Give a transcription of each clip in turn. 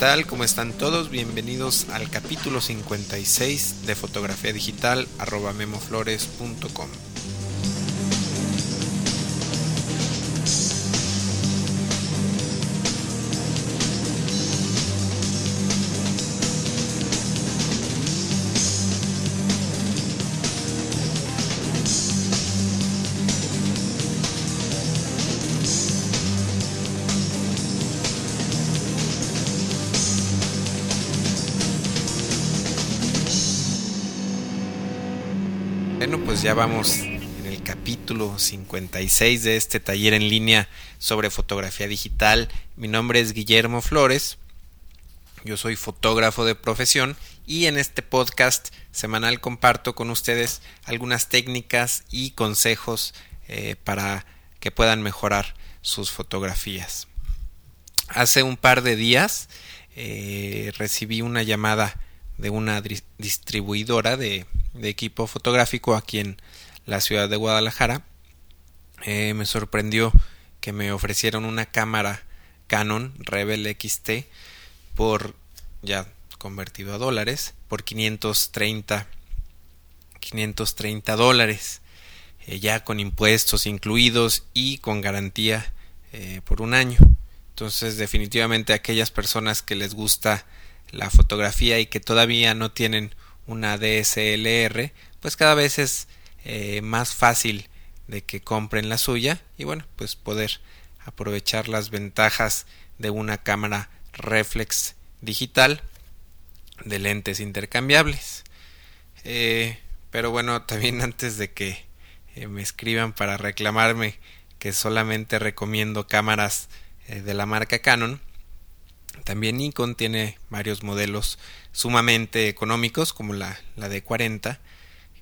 tal? ¿Cómo están todos? Bienvenidos al capítulo 56 de fotografía digital arroba memoflores.com. pues ya vamos en el capítulo 56 de este taller en línea sobre fotografía digital. Mi nombre es Guillermo Flores. Yo soy fotógrafo de profesión y en este podcast semanal comparto con ustedes algunas técnicas y consejos eh, para que puedan mejorar sus fotografías. Hace un par de días eh, recibí una llamada de una distribuidora de equipo fotográfico aquí en la ciudad de Guadalajara. Eh, me sorprendió que me ofrecieron una cámara Canon Rebel XT por ya convertido a dólares por 530 530 dólares eh, ya con impuestos incluidos y con garantía eh, por un año entonces definitivamente aquellas personas que les gusta la fotografía y que todavía no tienen una DSLR, pues cada vez es eh, más fácil de que compren la suya y bueno, pues poder aprovechar las ventajas de una cámara reflex digital de lentes intercambiables. Eh, pero bueno, también antes de que eh, me escriban para reclamarme que solamente recomiendo cámaras de la marca Canon, también Nikon tiene varios modelos sumamente económicos como la, la D40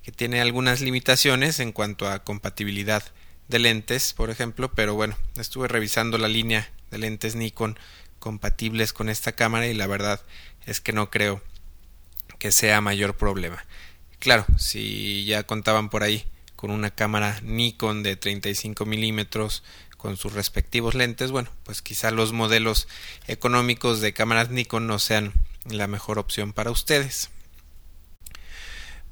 que tiene algunas limitaciones en cuanto a compatibilidad de lentes por ejemplo pero bueno estuve revisando la línea de lentes Nikon compatibles con esta cámara y la verdad es que no creo que sea mayor problema. Claro si ya contaban por ahí con una cámara Nikon de 35 milímetros con sus respectivos lentes, bueno, pues quizá los modelos económicos de cámaras Nikon no sean la mejor opción para ustedes.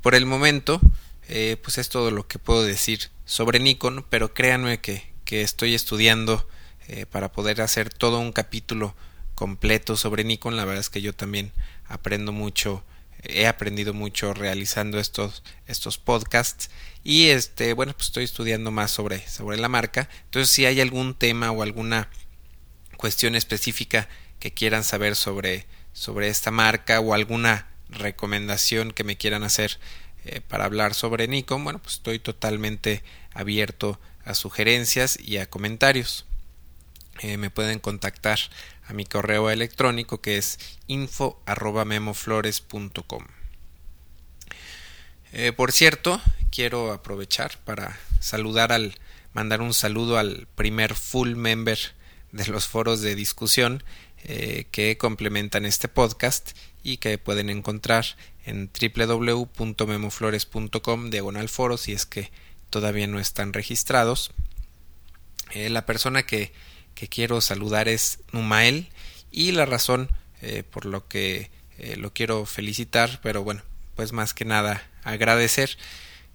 Por el momento, eh, pues es todo lo que puedo decir sobre Nikon, pero créanme que, que estoy estudiando eh, para poder hacer todo un capítulo completo sobre Nikon. La verdad es que yo también aprendo mucho he aprendido mucho realizando estos, estos podcasts. Y este bueno pues estoy estudiando más sobre, sobre la marca. Entonces si hay algún tema o alguna cuestión específica que quieran saber sobre, sobre esta marca o alguna recomendación que me quieran hacer eh, para hablar sobre Nikon bueno pues estoy totalmente abierto a sugerencias y a comentarios. Eh, me pueden contactar a mi correo electrónico que es info eh, por cierto, quiero aprovechar para saludar al mandar un saludo al primer full member de los foros de discusión eh, que complementan este podcast y que pueden encontrar en www.memoflores.com diagonal foros si es que todavía no están registrados. la persona que que quiero saludar es Numael y la razón eh, por lo que eh, lo quiero felicitar, pero bueno, pues más que nada agradecer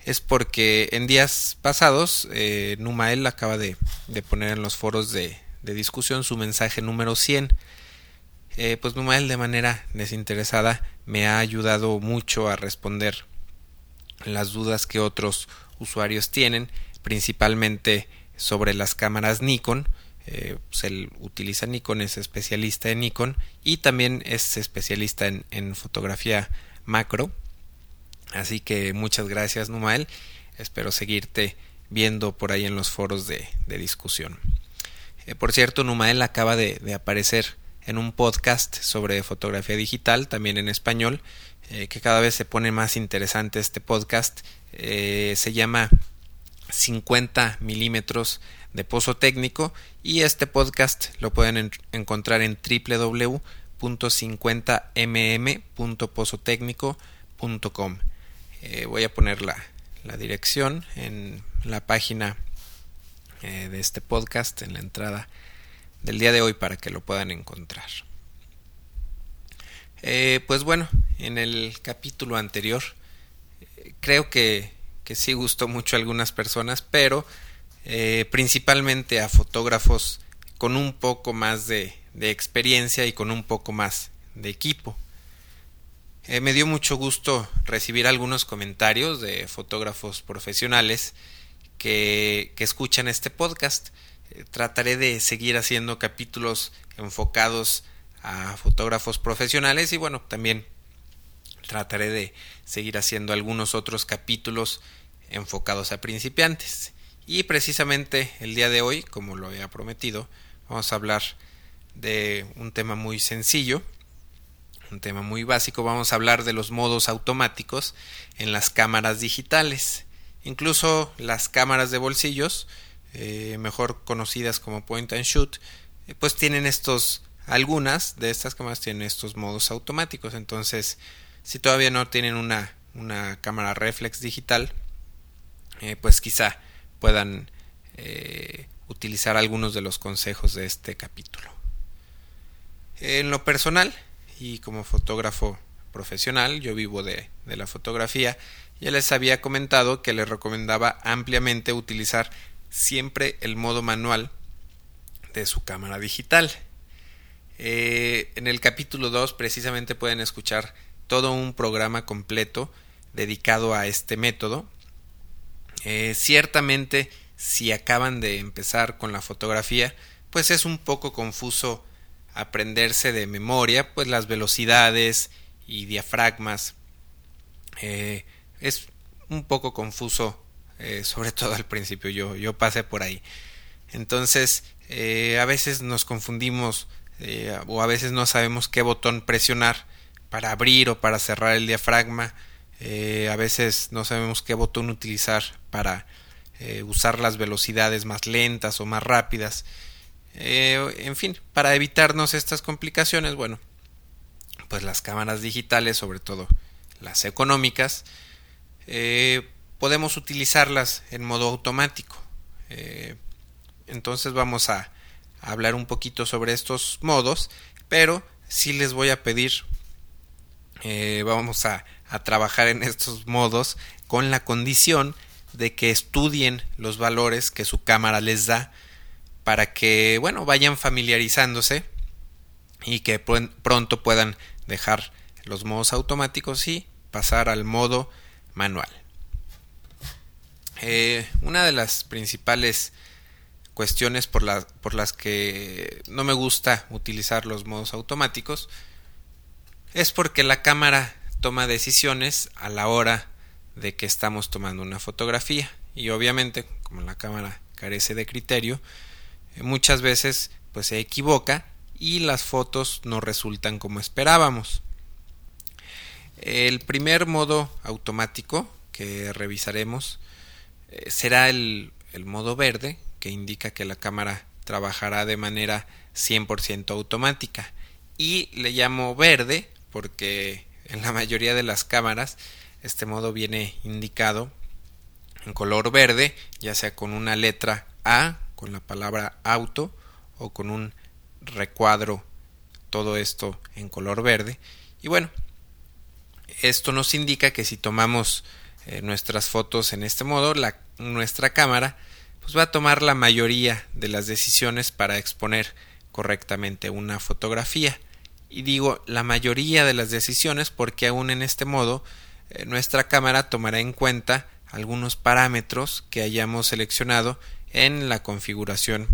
es porque en días pasados eh, Numael acaba de, de, poner en los foros de, de discusión su mensaje número 100. Eh, pues Numael de manera desinteresada me ha ayudado mucho a responder las dudas que otros usuarios tienen, principalmente sobre las cámaras Nikon, eh, pues él utiliza Nikon, es especialista en Nikon y también es especialista en, fotografía macro. Así que muchas gracias Numael, espero seguirte viendo por ahí en los foros de, discusión. Eh, por cierto, Numael acaba de, aparecer en un podcast sobre fotografía digital, también en español, eh, que cada vez se pone más interesante este podcast. se llama 50 milímetros de Pozo Técnico y este podcast lo pueden encontrar en www.50mm.pozotecnico.com. Eh, voy a poner la, la, dirección en la página eh, de este podcast, en la entrada del día de hoy para que lo puedan encontrar. Eh, pues bueno, en el capítulo anterior creo que, sí gustó mucho a algunas personas, pero eh, principalmente a fotógrafos con un poco más de, de, experiencia y con un poco más de equipo. me dio mucho gusto recibir algunos comentarios de fotógrafos profesionales que, que escuchan este podcast. trataré de seguir haciendo capítulos enfocados a fotógrafos profesionales y bueno, también trataré de seguir haciendo algunos otros capítulos enfocados a principiantes. Y precisamente el día de hoy, como lo había prometido, vamos a hablar de un tema muy sencillo, un tema muy básico. Vamos a hablar de los modos automáticos en las cámaras digitales. Incluso las cámaras de bolsillos, eh, mejor conocidas como point and shoot, eh, pues tienen estos algunas de estas cámaras tienen estos modos automáticos. Entonces, si todavía no tienen una, una cámara reflex digital, eh, pues quizá puedan eh, utilizar algunos de los consejos de este capítulo. En lo personal y como fotógrafo profesional, yo vivo de, la fotografía, ya les había comentado que les recomendaba ampliamente utilizar siempre el modo manual de su cámara digital. Eh, en el capítulo 2 precisamente pueden escuchar todo un programa completo dedicado a este método. Eh, ciertamente, si acaban de empezar con la fotografía, pues es un poco confuso aprenderse de memoria, pues las velocidades y diafragmas. Eh, es un poco confuso, sobre todo al principio, yo, yo pasé por ahí. Entonces, a veces nos confundimos eh, o a veces no sabemos qué botón presionar para abrir o para cerrar el diafragma. Eh, a veces no sabemos qué botón utilizar para eh, usar las velocidades más lentas o más rápidas. en fin, para evitarnos estas complicaciones, bueno, pues las cámaras digitales, sobre todo las económicas, podemos utilizarlas en modo automático. entonces vamos a hablar un poquito sobre estos modos, pero sí les voy a pedir, eh, vamos a, a trabajar en estos modos con la condición de que estudien los valores que su cámara les da para que, bueno, vayan familiarizándose y que pronto puedan dejar los modos automáticos y pasar al modo manual. Eh, una de las principales cuestiones por, por las que no me gusta utilizar los modos automáticos es porque la cámara toma decisiones a la hora de que estamos tomando una fotografía y obviamente como la cámara carece de criterio eh, muchas veces pues se equivoca y las fotos no resultan como esperábamos el primer modo automático que revisaremos eh, será el, el modo verde que indica que la cámara trabajará de manera 100% automática. Y le llamo verde porque en la mayoría de las cámaras este modo viene indicado en color verde, ya sea con una letra A, con la palabra auto o con un recuadro, todo esto en color verde. Y bueno, esto nos indica que si tomamos eh, nuestras fotos en este modo, la, nuestra cámara pues va a tomar la mayoría de las decisiones para exponer correctamente una fotografía. Y digo la mayoría de las decisiones porque aún en este modo eh, nuestra cámara tomará en cuenta algunos parámetros que hayamos seleccionado en la configuración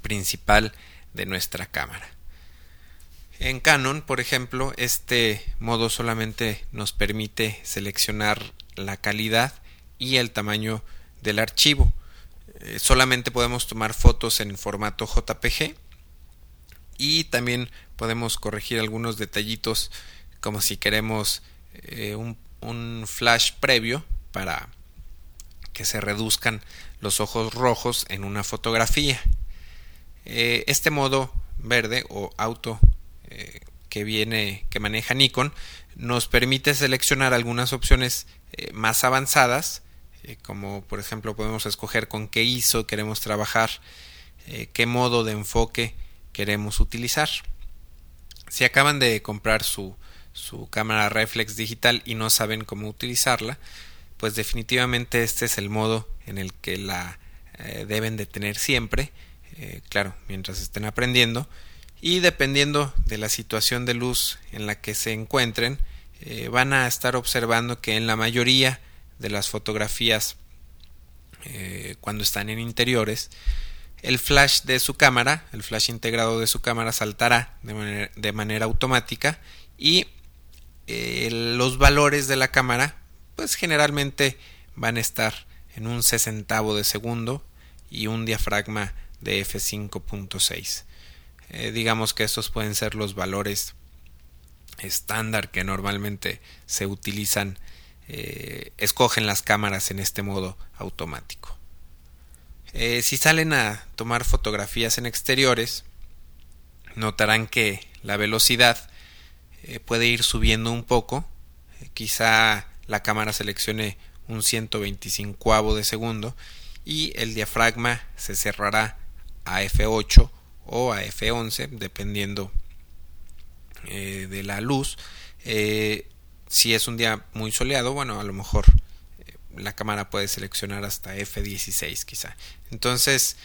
principal de nuestra cámara. En Canon, por ejemplo, este modo solamente nos permite seleccionar la calidad y el tamaño del archivo. Eh, solamente podemos tomar fotos en formato JPG y también podemos corregir algunos detallitos como si queremos eh, un, flash previo para que se reduzcan los ojos rojos en una fotografía. Eh, este modo verde o auto que viene que maneja Nikon nos permite seleccionar algunas opciones más avanzadas eh, como por ejemplo podemos escoger con qué ISO queremos trabajar, eh, qué modo de enfoque queremos utilizar. Si acaban de comprar su, su cámara reflex digital y no saben cómo utilizarla, pues definitivamente este es el modo en el que la eh, deben de tener siempre, eh, claro, mientras estén aprendiendo, y dependiendo de la situación de luz en la que se encuentren, eh, van a estar observando que en la mayoría de las fotografías cuando están en interiores, el flash de su cámara, el flash integrado de su cámara saltará de manera automática y los valores de la cámara pues generalmente van a estar en un sesentavo de segundo y un diafragma de f5.6 eh, digamos que estos pueden ser los valores estándar que normalmente se utilizan eh, escogen las cámaras en este modo automático eh, si salen a tomar fotografías en exteriores notarán que la velocidad puede ir subiendo un poco. Quizá la cámara seleccione un 125 de segundo y el diafragma se cerrará a F8 o a F11 dependiendo eh, de la luz. Eh, si es un día muy soleado bueno a lo mejor eh, la cámara puede seleccionar hasta F16 quizá. Entonces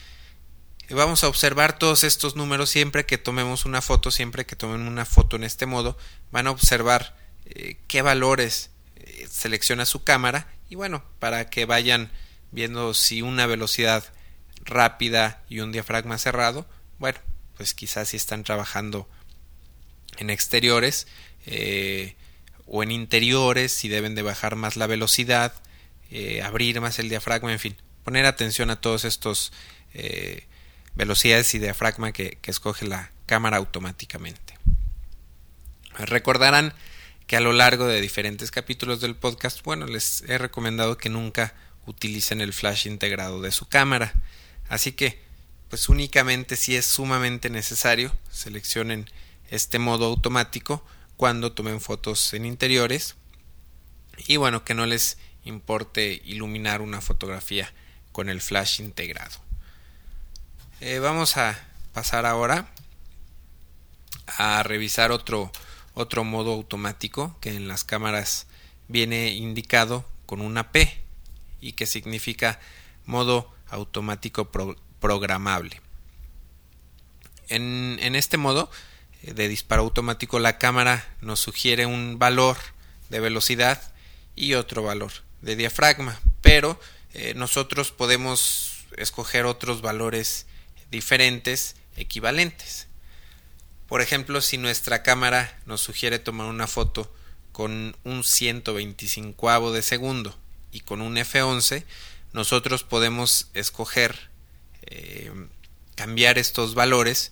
vamos a observar todos estos números siempre que tomemos una foto siempre que tomen una foto en este modo van a observar qué valores selecciona su cámara y bueno, para que vayan viendo si una velocidad rápida y un diafragma cerrado, bueno, pues quizás si están trabajando en exteriores eh, o en interiores, si deben de bajar más la velocidad, eh, abrir más el diafragma, en fin, poner atención a todos estos eh, velocidades y diafragma que escoge la cámara automáticamente. Recordarán que a lo largo de diferentes capítulos del podcast, bueno, les he recomendado que nunca utilicen el flash integrado de su cámara. Así que, pues únicamente si es sumamente necesario, seleccionen este modo automático cuando tomen fotos en interiores y bueno, que no les importe iluminar una fotografía con el flash integrado. Eh, vamos a pasar ahora a revisar otro otro modo automático que en las cámaras viene indicado con una P y que significa modo automático programable. En, en, este modo eh, de disparo automático la cámara nos sugiere un valor de velocidad y otro valor de diafragma, pero eh, nosotros podemos escoger otros valores diferentes equivalentes. Por ejemplo, si nuestra cámara nos sugiere tomar una foto con un 125 de segundo y con un F11, nosotros podemos escoger eh, cambiar estos valores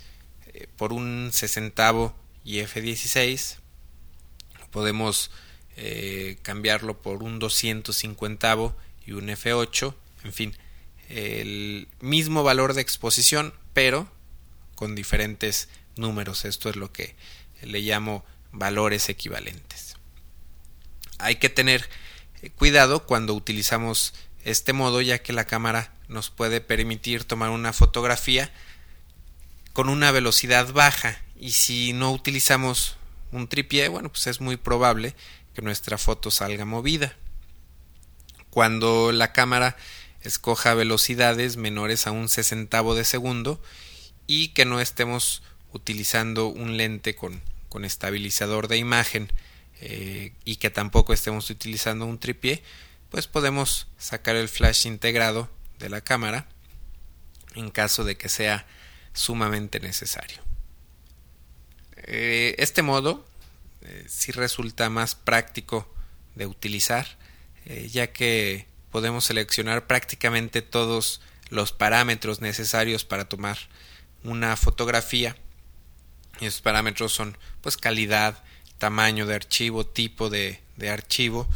eh, por un 60 y F16. Podemos eh, cambiarlo por un 250 y un F8. En fin, el mismo valor de exposición, pero con diferentes números. Esto es lo que le llamo valores equivalentes. Hay que tener eh, cuidado cuando utilizamos este modo ya que la cámara nos puede permitir tomar una fotografía con una velocidad baja y si no utilizamos un tripié, bueno, pues es muy probable que nuestra foto salga movida. Cuando la cámara escoja velocidades menores a un sesentavo de segundo y que no estemos utilizando un lente con, con estabilizador de imagen eh, y que tampoco estemos utilizando un tripié, pues podemos sacar el flash integrado de la cámara en caso de que sea sumamente necesario. Eh, este modo eh, sí resulta más práctico de utilizar ya que podemos seleccionar prácticamente todos los parámetros necesarios para tomar una fotografía y esos parámetros son pues calidad, tamaño de archivo, tipo de, de archivo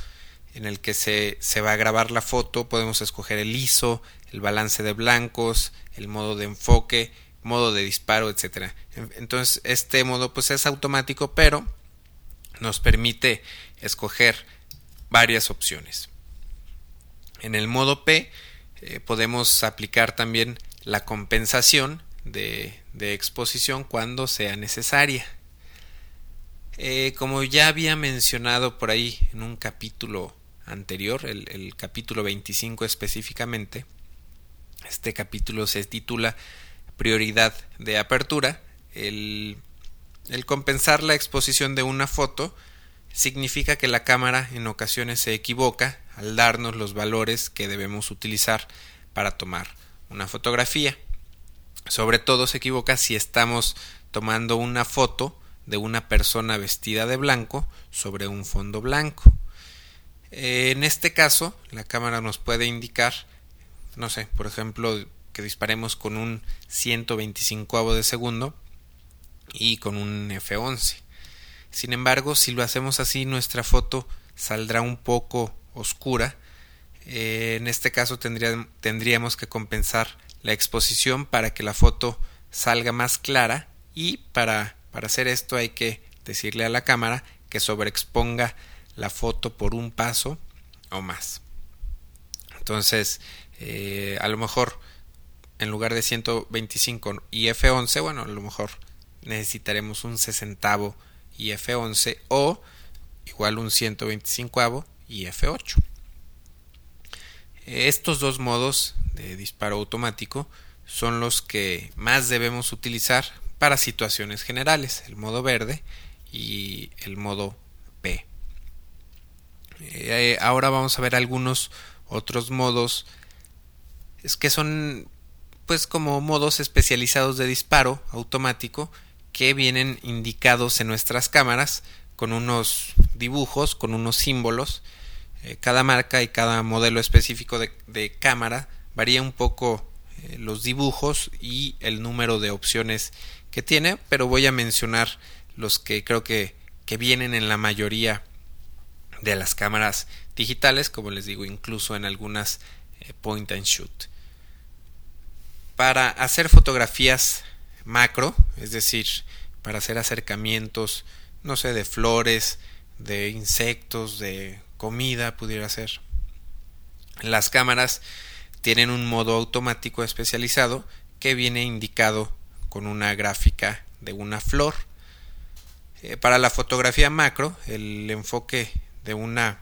en el que se, se, va a grabar la foto. Podemos escoger el ISO, el balance de blancos, el modo de enfoque, modo de disparo, etcétera. Entonces este modo pues es automático, pero nos permite escoger varias opciones. En el modo P eh, podemos aplicar también la compensación de, exposición cuando sea necesaria. Eh, como ya había mencionado por ahí en un capítulo anterior, el, el capítulo 25 específicamente, este capítulo se titula Prioridad de apertura. El, el compensar la exposición de una foto significa que la cámara en ocasiones se equivoca al darnos los valores que debemos utilizar para tomar una fotografía. Sobre todo se equivoca si estamos tomando una foto de una persona vestida de blanco sobre un fondo blanco. En este caso, la cámara nos puede indicar, no sé, por ejemplo, que disparemos con un 125 de segundo y con un F11. Sin embargo, si lo hacemos así, nuestra foto saldrá un poco oscura. Eh, en este caso tendríamos que compensar la exposición para que la foto salga más clara y para para hacer esto hay que decirle a la cámara que sobreexponga la foto por un paso o más. Entonces, eh, a lo mejor en lugar de 125 y F11, bueno, a lo mejor necesitaremos un sesentavo y F11 o igual un 125 y F8. Estos dos modos de disparo automático son los que más debemos utilizar para situaciones generales, el modo verde y el modo P. Eh, ahora vamos a ver algunos otros modos es que son pues como modos especializados de disparo automático que vienen indicados en nuestras cámaras con unos dibujos, con unos símbolos. Eh, cada marca y cada modelo específico de, cámara varía un poco eh, los dibujos y el número de opciones que tiene, pero voy a mencionar los que creo que, que vienen en la mayoría de las cámaras digitales, como les digo, incluso en algunas eh, point and shoot. Para hacer fotografías macro, es decir, para hacer acercamientos, no sé, de flores, de insectos, de comida, pudiera ser. Las cámaras tienen un modo automático especializado que viene indicado con una gráfica de una flor. Eh, para la fotografía macro, el enfoque de una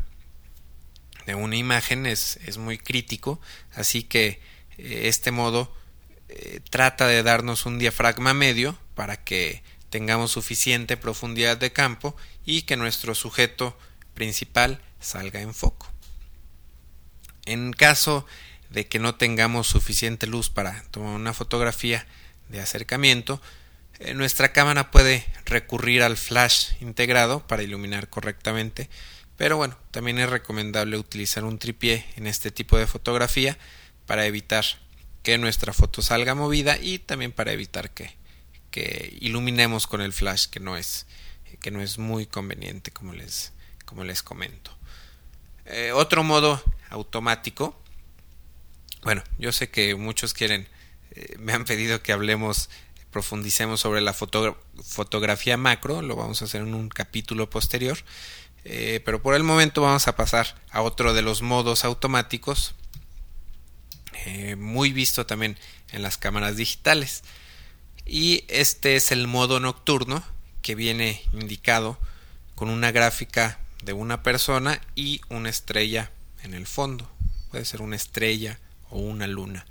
de una imagen es, es muy crítico, así que eh, este modo eh, trata de darnos un diafragma medio para que tengamos suficiente profundidad de campo y que nuestro sujeto principal salga en foco. En caso de que no tengamos suficiente luz para tomar una fotografía, de acercamiento, eh, nuestra cámara puede recurrir al flash integrado para iluminar correctamente, pero bueno, también es recomendable utilizar un tripié en este tipo de fotografía para evitar que nuestra foto salga movida y también para evitar que, que iluminemos con el flash que no es que no es muy conveniente como les como les comento. Eh, otro modo automático. Bueno yo sé que muchos quieren eh, me han pedido que hablemos, profundicemos sobre la fotografía macro, lo vamos a hacer en un capítulo posterior, eh, pero por el momento vamos a pasar a otro de los modos automáticos, eh, muy visto también en las cámaras digitales. Y este es el modo nocturno que viene indicado con una gráfica de una persona y una estrella en el fondo. Puede ser una estrella o una luna.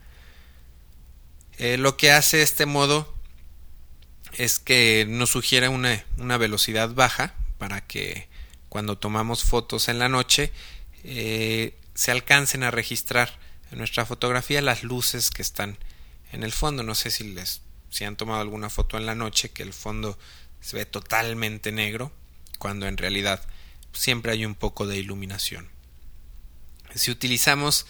Eh, lo que hace este modo es que nos sugiere una, una, velocidad baja para que cuando tomamos fotos en la noche eh, se alcancen a registrar en nuestra fotografía las luces que están en el fondo. No sé si les si han tomado alguna foto en la noche que el fondo se ve totalmente negro cuando en realidad siempre hay un poco de iluminación. Si utilizamos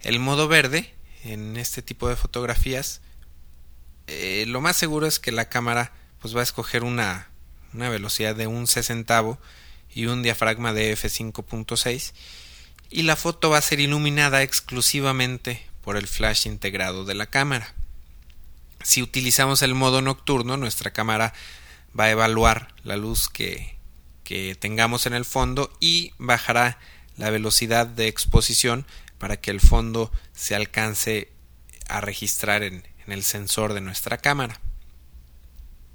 el modo verde, en este tipo de fotografías, eh, lo más seguro es que la cámara pues va a escoger una, una velocidad de un sesentavo y un diafragma de f5.6 y la foto va a ser iluminada exclusivamente por el flash integrado de la cámara. Si utilizamos el modo nocturno, nuestra cámara va a evaluar la luz que, que tengamos en el fondo y bajará la velocidad de exposición para que el fondo se alcance a registrar en, el sensor de nuestra cámara.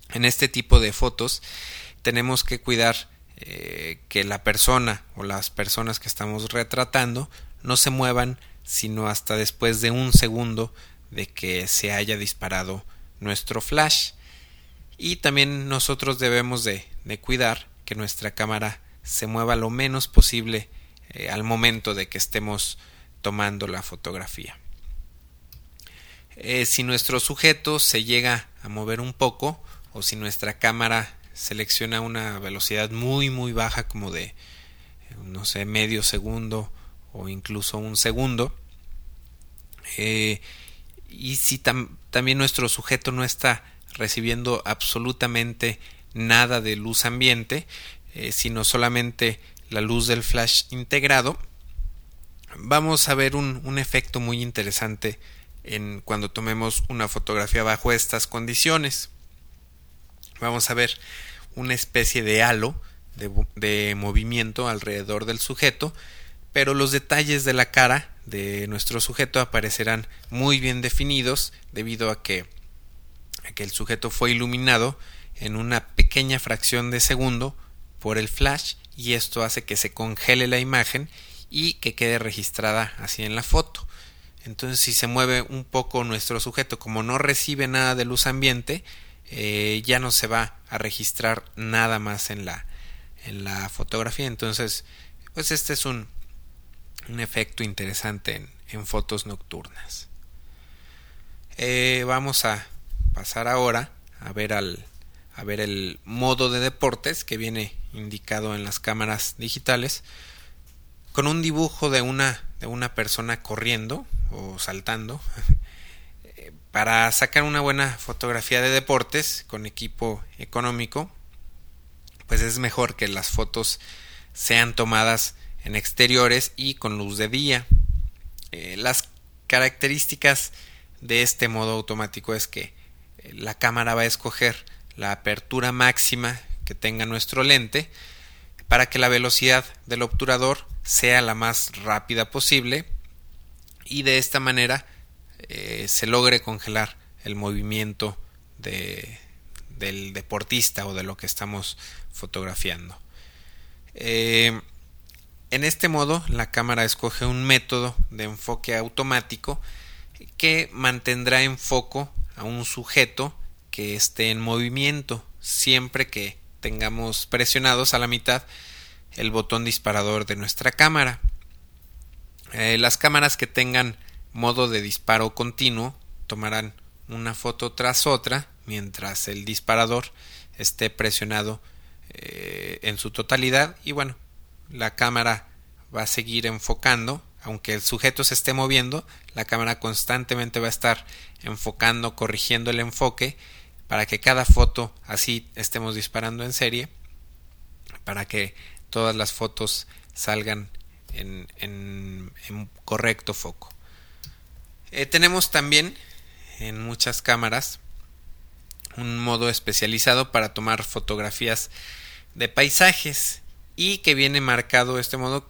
En este tipo de fotos tenemos que cuidar eh, que la persona o las personas que estamos retratando no se muevan sino hasta después de un segundo de que se haya disparado nuestro flash y también nosotros debemos de, cuidar que nuestra cámara se mueva lo menos posible eh, al momento de que estemos tomando la fotografía. Eh, si nuestro sujeto se llega a mover un poco o si nuestra cámara selecciona una velocidad muy muy baja como de no sé medio segundo o incluso un segundo eh, y si también nuestro sujeto no está recibiendo absolutamente nada de luz ambiente eh, sino solamente la luz del flash integrado vamos a ver un, un efecto muy interesante en cuando tomemos una fotografía bajo estas condiciones. Vamos a ver una especie de halo de, movimiento alrededor del sujeto, pero los detalles de la cara de nuestro sujeto aparecerán muy bien definidos debido a que, a que el sujeto fue iluminado en una pequeña fracción de segundo por el flash y esto hace que se congele la imagen y que quede registrada así en la foto. Entonces si se mueve un poco nuestro sujeto, como no recibe nada de luz ambiente, eh, ya no se va a registrar nada más en la, en la fotografía. Entonces, pues este es un, un efecto interesante en, en fotos nocturnas. Eh, vamos a pasar ahora a ver al a ver el modo de deportes que viene indicado en las cámaras digitales con un dibujo de una de una persona corriendo o saltando para sacar una buena fotografía de deportes con equipo económico pues es mejor que las fotos sean tomadas en exteriores y con luz de día. Eh, las características de este modo automático es que eh, la cámara va a escoger la apertura máxima que tenga nuestro lente para que la velocidad del obturador sea la más rápida posible y de esta manera eh, se logre congelar el movimiento de, del deportista o de lo que estamos fotografiando. Eh, en este modo la cámara escoge un método de enfoque automático que mantendrá en foco a un sujeto que esté en movimiento siempre que tengamos presionados a la mitad el botón disparador de nuestra cámara. Eh, las cámaras que tengan modo de disparo continuo tomarán una foto tras otra mientras el disparador esté presionado eh, en su totalidad y bueno la cámara va a seguir enfocando aunque el sujeto se esté moviendo la cámara constantemente va a estar enfocando corrigiendo el enfoque para que cada foto así estemos disparando en serie para que todas las fotos salgan en, en, correcto foco. Eh, tenemos también en muchas cámaras un modo especializado para tomar fotografías de paisajes y que viene marcado este modo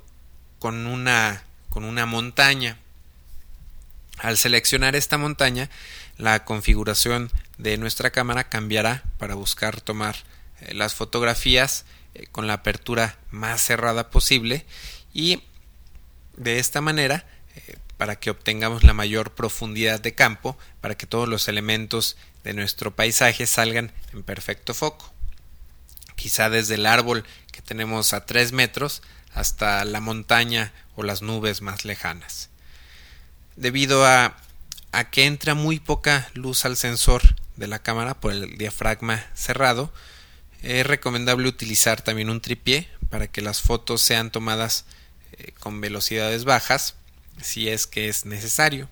con una con una montaña. Al seleccionar esta montaña, la configuración de nuestra cámara cambiará para buscar tomar eh, las fotografías eh, con la apertura más cerrada posible y de esta manera para que obtengamos la mayor profundidad de campo para que todos los elementos de nuestro paisaje salgan en perfecto foco. Quizá desde el árbol que tenemos a 3 metros hasta la montaña o las nubes más lejanas. Debido a, que entra muy poca luz al sensor de la cámara por el diafragma cerrado es recomendable utilizar también un tripié para que las fotos sean tomadas eh, con velocidades bajas si es que es necesario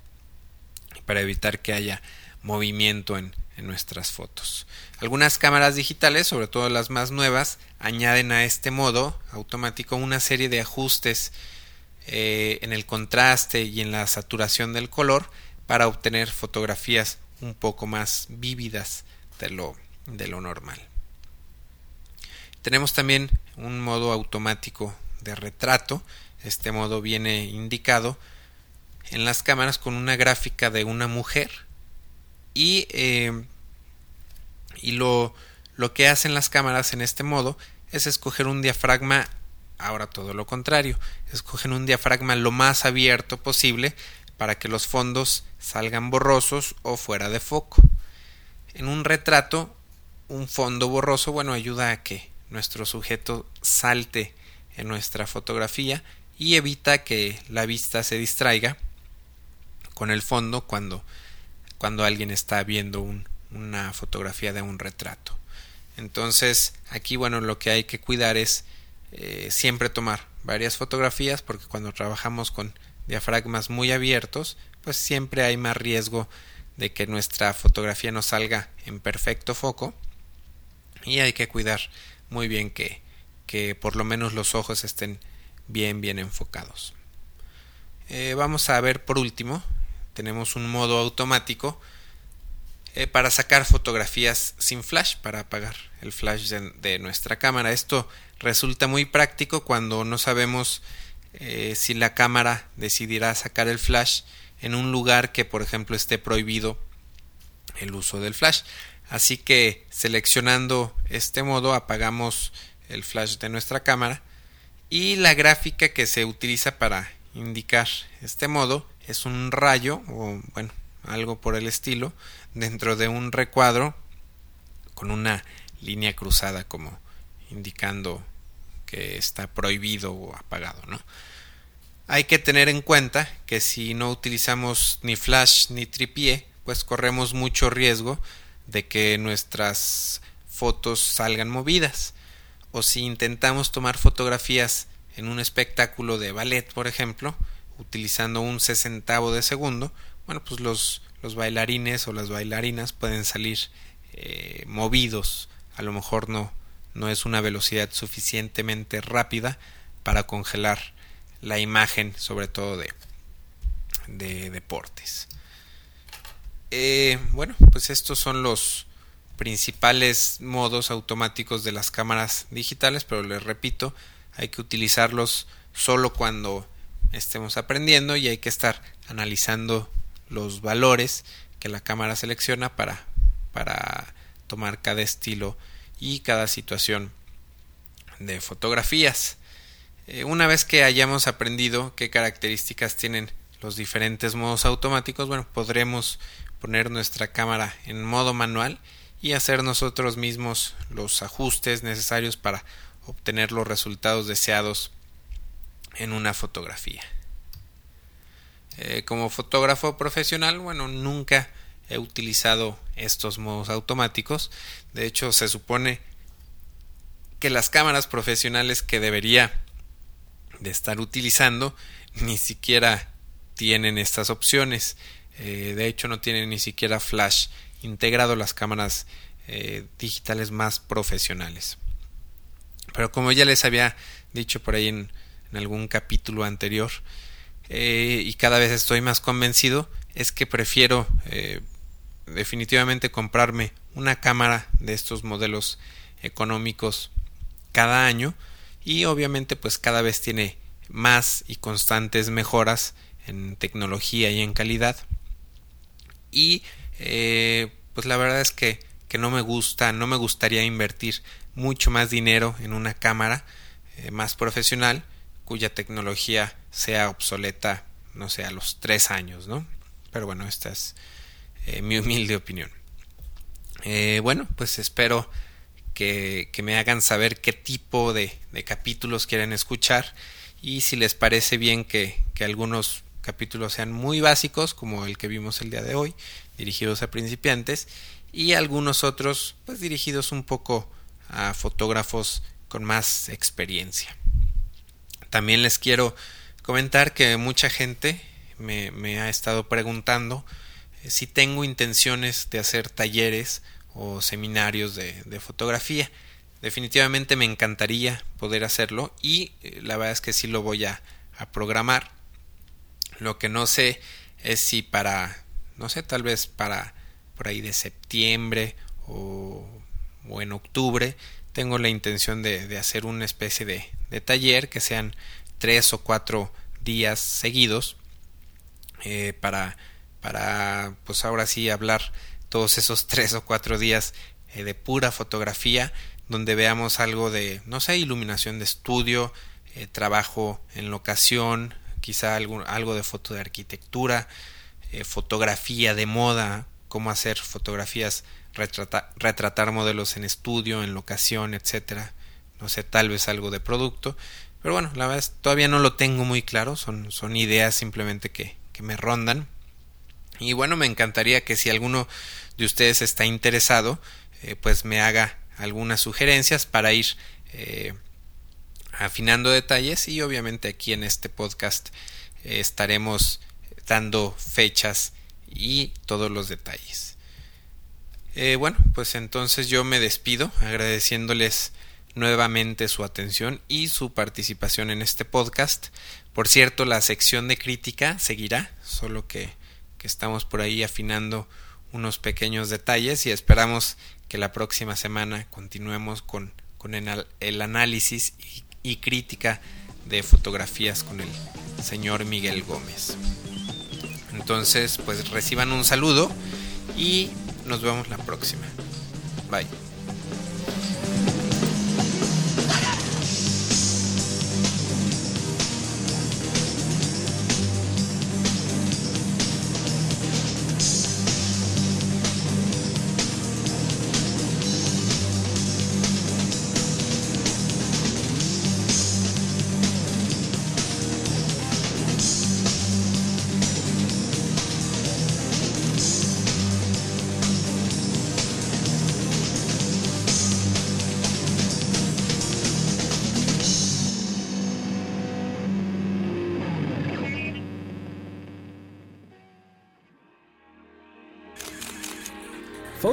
para evitar que haya movimiento en, nuestras fotos. Algunas cámaras digitales, sobre todo las más nuevas, añaden a este modo automático una serie de ajustes eh, en el contraste y en la saturación del color para obtener fotografías un poco más vívidas de lo, de lo normal. Tenemos también un modo automático de retrato este modo viene indicado en las cámaras con una gráfica de una mujer y, eh, y lo, lo que hacen las cámaras en este modo es escoger un diafragma, ahora todo lo contrario, escogen un diafragma lo más abierto posible para que los fondos salgan borrosos o fuera de foco. En un retrato, un fondo borroso, bueno, ayuda a que nuestro sujeto salte en nuestra fotografía y evita que la vista se distraiga con el fondo cuando, cuando alguien está viendo una fotografía de un retrato. Entonces, aquí, bueno, lo que hay que cuidar es eh, siempre tomar varias fotografías porque cuando trabajamos con diafragmas muy abiertos, pues siempre hay más riesgo de que nuestra fotografía no salga en perfecto foco y hay que cuidar muy bien que, que por lo menos los ojos estén bien bien enfocados. Eh, vamos a ver por último, tenemos un modo automático eh, para sacar fotografías sin flash, para apagar el flash de, nuestra cámara. Esto resulta muy práctico cuando no sabemos eh, si la cámara decidirá sacar el flash en un lugar que por ejemplo esté prohibido el uso del flash. Así que seleccionando este modo apagamos el flash de nuestra cámara y la gráfica que se utiliza para indicar este modo es un rayo o bueno algo por el estilo dentro de un recuadro con una línea cruzada como indicando que está prohibido o apagado, ¿no? Hay que tener en cuenta que si no utilizamos ni flash ni tripié, pues corremos mucho riesgo de que nuestras fotos salgan movidas. O si intentamos tomar fotografías en un espectáculo de ballet, por ejemplo, utilizando un sesentavo de segundo, bueno, pues los, bailarines o las bailarinas pueden salir eh, movidos. A lo mejor no, no es una velocidad suficientemente rápida para congelar la imagen, sobre todo de, de deportes. Eh, bueno, pues estos son los principales modos automáticos de las cámaras digitales, pero les repito, hay que utilizarlos solo cuando estemos aprendiendo y hay que estar analizando los valores que la cámara selecciona para, para tomar cada estilo y cada situación de fotografías. Eh, una vez que hayamos aprendido qué características tienen los diferentes modos automáticos, bueno, podremos poner nuestra cámara en modo manual y hacer nosotros mismos los ajustes necesarios para obtener los resultados deseados en una fotografía. Eh, como fotógrafo profesional, bueno, nunca he utilizado estos modos automáticos. De hecho, se supone que las cámaras profesionales que debería de estar utilizando ni siquiera tienen estas opciones. Eh, de hecho, no tienen ni siquiera flash integrado las cámaras eh, digitales más profesionales. Pero como ya les había dicho por ahí en algún capítulo anterior, eh, y cada vez estoy más convencido es que prefiero definitivamente comprarme una cámara de estos modelos económicos cada año y obviamente pues cada vez tiene más y constantes mejoras en tecnología y en calidad y eh, pues la verdad es que, que, no me gusta no me gustaría invertir mucho más dinero en una cámara más profesional cuya tecnología sea obsoleta, no sé, a los tres años, ¿no? Pero bueno, esta es eh, mi humilde opinión. Eh, bueno, pues espero que, que, me hagan saber qué tipo de, de, capítulos quieren escuchar y si les parece bien que, que algunos capítulos sean muy básicos, como el que vimos el día de hoy, dirigidos a principiantes, y algunos otros, pues dirigidos un poco a fotógrafos con más experiencia. También les quiero comentar que mucha gente me, ha estado preguntando eh, si tengo intenciones de hacer talleres o seminarios de, fotografía. Definitivamente me encantaría poder hacerlo y eh, la verdad es que sí lo voy a, programar. Lo que no sé es si para, no sé, tal vez para por ahí de septiembre o, o en octubre tengo la intención de, de hacer una especie de, de taller que sean tres o cuatro días seguidos eh, para para pues ahora sí hablar todos esos tres o cuatro días eh, de pura fotografía, donde veamos algo de, no sé, iluminación de estudio, eh, trabajo en locación, quizá algo, de foto de arquitectura, eh, fotografía de moda, cómo hacer fotografías, retratar modelos en estudio, en locación, etcétera. No sé, tal vez algo de producto. Pero bueno, la verdad es, todavía no lo tengo muy claro, son, son ideas simplemente que, que me rondan. Y bueno, me encantaría que si alguno de ustedes está interesado, eh, pues me haga algunas sugerencias para ir eh, afinando detalles y obviamente aquí en este podcast eh, estaremos dando fechas y todos los detalles. bueno, pues entonces yo me despido agradeciéndoles nuevamente su atención y su participación en este podcast. Por cierto, la sección de crítica seguirá, solo que, que estamos por ahí afinando unos pequeños detalles y esperamos que la próxima semana continuemos con, con el, el, análisis y, y crítica de fotografías con el señor Miguel Gómez. Entonces, pues reciban un saludo y nos vemos la próxima. Bye.